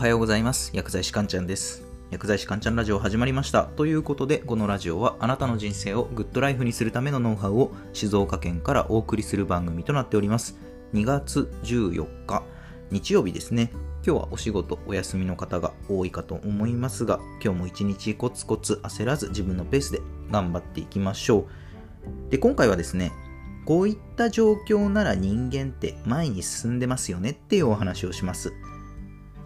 はようございます。薬剤師かんちゃんです。薬剤師かんちゃんラジオ始まりました。ということでこのラジオはあなたの人生をグッドライフにするためのノウハウを静岡県からお送りする番組となっております。2月14日日曜日ですね。今日はお仕事お休みの方が多いかと思いますが今日も一日コツコツ焦らず自分のペースで頑張っていきましょう。で今回はですねこういった状況なら人間って前に進んでますよねっていうお話をします。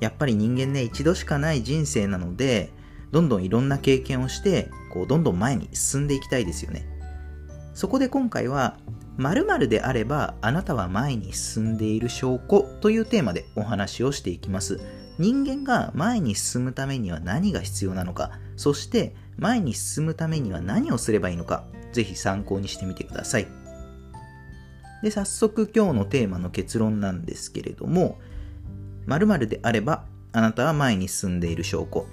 やっぱり人間ね一度しかない人生なのでどんどんいろんな経験をしてこうどんどん前に進んでいきたいですよねそこで今回は〇〇であればあなたは前に進んでいる証拠というテーマでお話をしていきます。人間が前に進むためには何が必要なのか、そして前に進むためには何をすればいいのか、ぜひ参考にしてみてください。で、早速今日のテーマの結論なんですけれども、〇〇であればあなたは前に進んでいる証拠。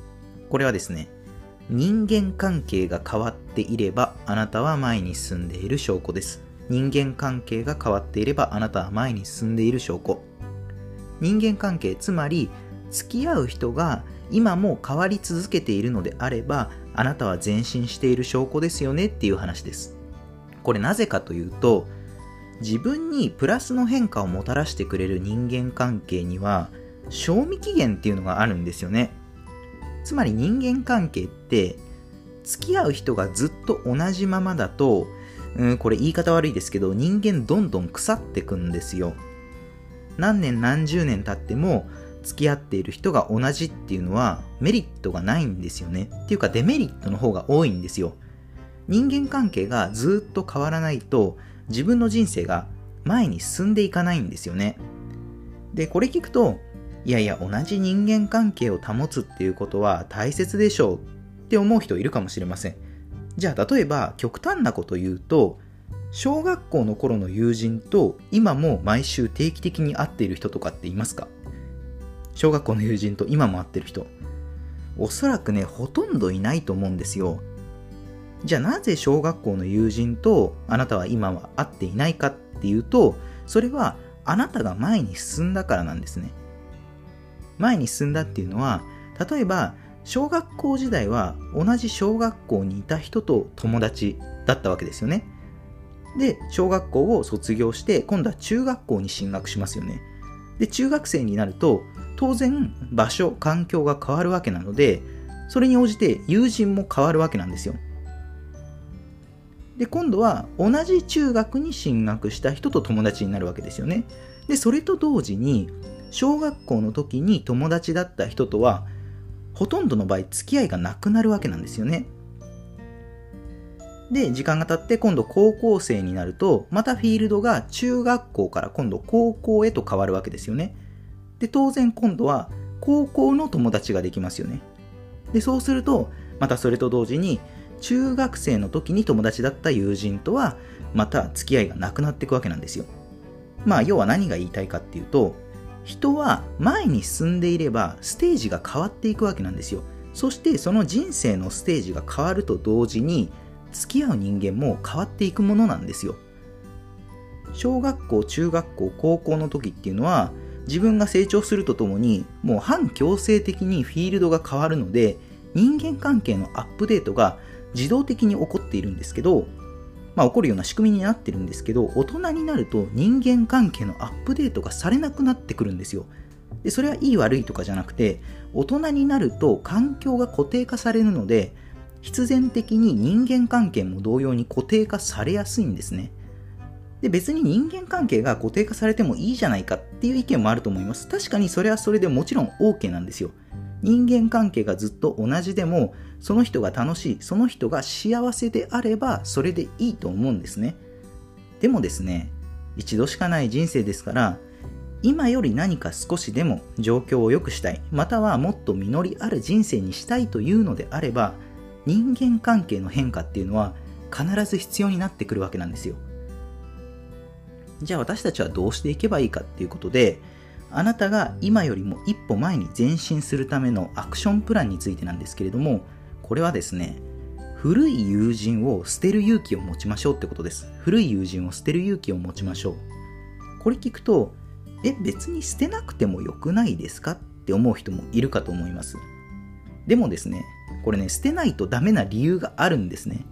これはですね、人間関係が変わっていればあなたは前に進んでいる証拠です。人間関係が変わっていればあなたは前に進んでいる証拠人間関係つまり付き合う人が今も変わり続けているのであればあなたは前進している証拠ですよねっていう話ですこれなぜかというと自分にプラスの変化をもたらしてくれる人間関係には賞味期限っていうのがあるんですよねつまり人間関係って付き合う人がずっと同じままだとうん、これ言い方悪いですけど、人間どんどん腐ってくんですよ。何年何十年経っても付き合っている人が同じっていうのはメリットがないんですよね。っていうかデメリットの方が多いんですよ。人間関係がずっと変わらないと自分の人生が前に進んでいかないんですよね。で、これ聞くと、いやいや同じ人間関係を保つっていうことは大切でしょうって思う人いるかもしれません。じゃあ例えば極端なこと言うと小学校の頃の友人と今も毎週定期的に会っている人とかっていますか？小学校の友人と今も会ってる人。おそらくねほとんどいないと思うんですよ。じゃあなぜ小学校の友人とあなたは今は会っていないかっていうとそれはあなたが前に進んだからなんですね。前に進んだっていうのは例えば小学校時代は同じ小学校にいた人と友達だったわけですよね。で、小学校を卒業して、今度は中学校に進学しますよね。で、中学生になると、当然場所、環境が変わるわけなので、それに応じて友人も変わるわけなんですよ。で、今度は同じ中学に進学した人と友達になるわけですよね。で、それと同時に、小学校の時に友達だった人とはほとんどの場合付き合いがなくなるわけなんですよね。で、時間が経って今度高校生になると、またフィールドが中学校から今度高校へと変わるわけですよね。で、当然今度は高校の友達ができますよね。で、そうすると、またそれと同時に中学生の時に友達だった友人とはまた付き合いがなくなっていくわけなんですよ。まあ要は何が言いたいかっていうと、人は前に進んでいればステージが変わっていくわけなんですよ。そしてその人生のステージが変わると同時に付き合う人間も変わっていくものなんですよ。小学校中学校高校の時っていうのは自分が成長するとともにもう反強制的にフィールドが変わるので人間関係のアップデートが自動的に起こっているんですけどまあ、起こるような仕組みになってるんですけど大人になると人間関係のアップデートがされなくなってくるんですよ。でそれはいい悪いとかじゃなくて大人になると環境が固定化されるので必然的に人間関係も同様に固定化されやすいんですね。で別に人間関係が固定化されてもいいじゃないかっていう意見もあると思います。確かにそれはそれでもちろん OK なんですよ。人間関係がずっと同じでもその人が楽しいその人が幸せであればそれでいいと思うんですね。でもですね一度しかない人生ですから今より何か少しでも状況を良くしたいまたはもっと実りある人生にしたいというのであれば人間関係の変化っていうのは必ず必要になってくるわけなんですよ。じゃあ私たちはどうしていけばいいかっていうことであなたが今よりも一歩前に前進するためのアクションプランについてなんですけれどもこれはですね古い友人を捨てる勇気を持ちましょうってことです古い友人を捨てる勇気を持ちましょうこれ聞くとえ別に捨てなくてもよくないですかって思う人もいるかと思います。でもですね、これね、捨てないとダメな理由があるんですね。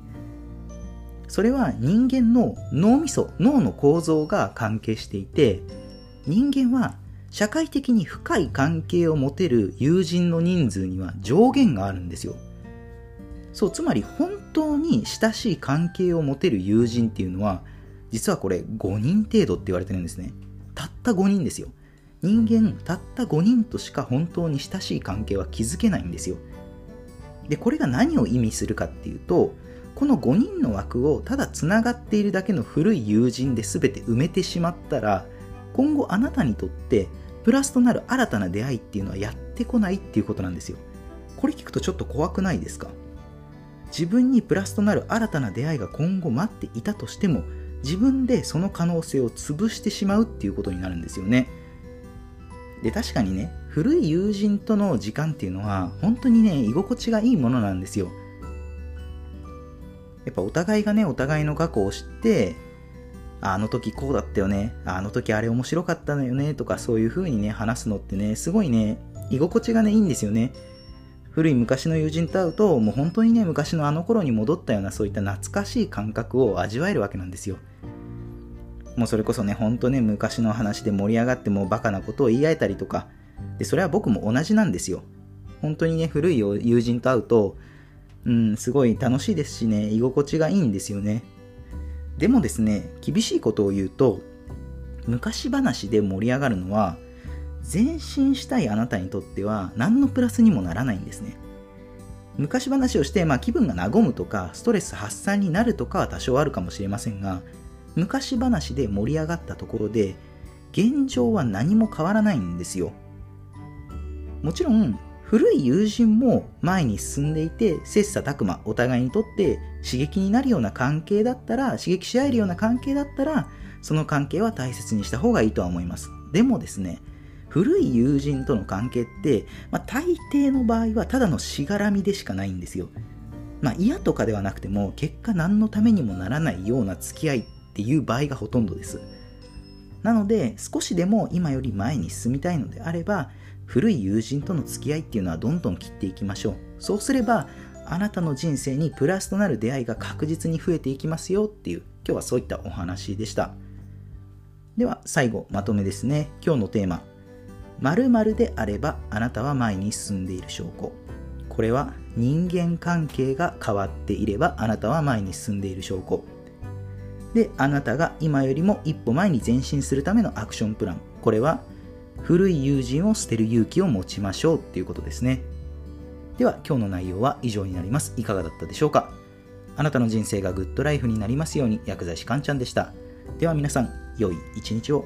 それは人間の脳みそ、脳の構造が関係していて、人間は社会的に深い関係を持てる友人の人数には上限があるんですよ。そう、つまり本当に親しい関係を持てる友人っていうのは、実はこれ5人程度って言われてるんですね。たった5人ですよ。人間たった5人としか本当に親しい関係は築けないんですよ。で、これが何を意味するかっていうと、この5人の枠をただつながっているだけの古い友人で全て埋めてしまったら、今後あなたにとってプラスとなる新たな出会いっていうのはやってこないっていうことなんですよ。これ聞くとちょっと怖くないですか？自分にプラスとなる新たな出会いが今後待っていたとしても自分でその可能性を潰してしまうっていうことになるんですよね。で、確かにね、古い友人との時間っていうのは本当にね、居心地がいいものなんですよ。やっぱお互いがね、お互いの過去を知って、あの時こうだったよね、あの時あれ面白かったのよね、とかそういう風にね、話すのってね、すごいね、居心地がね、いいんですよね。古い昔の友人と会うと、もう本当にね、昔のあの頃に戻ったようなそういった懐かしい感覚を味わえるわけなんですよ。もうそれこそね、ほんとね、昔の話で盛り上がってもうバカなことを言い合えたりとか、で、それは僕も同じなんですよ。本当にね、古い友人と会うと、うん、すごい楽しいですしね、居心地がいいんですよね。でもですね、厳しいことを言うと、昔話で盛り上がるのは、前進したいあなたにとっては何のプラスにもならないんですね。昔話をして、まあ、気分が和むとかストレス発散になるとかは多少あるかもしれませんが昔話で盛り上がったところで現状は何も変わらないんですよもちろん古い友人も前に進んでいて切磋琢磨お互いにとって刺激になるような関係だったら刺激し合えるような関係だったらその関係は大切にした方がいいとは思いますでもですね古い友人との関係って、まあ、大抵の場合はただのしがらみでしかないんですよまあ嫌とかではなくても結果何のためにもならないような付き合いっていう場合がほとんどです。なので少しでも今より前に進みたいのであれば古い友人との付き合いっていうのはどんどん切っていきましょう。そうすればあなたの人生にプラスとなる出会いが確実に増えていきますよっていう今日はそういったお話でした。では最後まとめですね。今日のテーマ〇〇であればあなたは前に進んでいる証拠。これは人間関係が変わっていればあなたは前に進んでいる証拠。で、あなたが今よりも一歩前に前進するためのアクションプラン。これは、古い友人を捨てる勇気を持ちましょうっていうことですね。では、今日の内容は以上になります。いかがだったでしょうか？あなたの人生がグッドライフになりますように、薬剤師かんちゃんでした。では皆さん、良い一日を。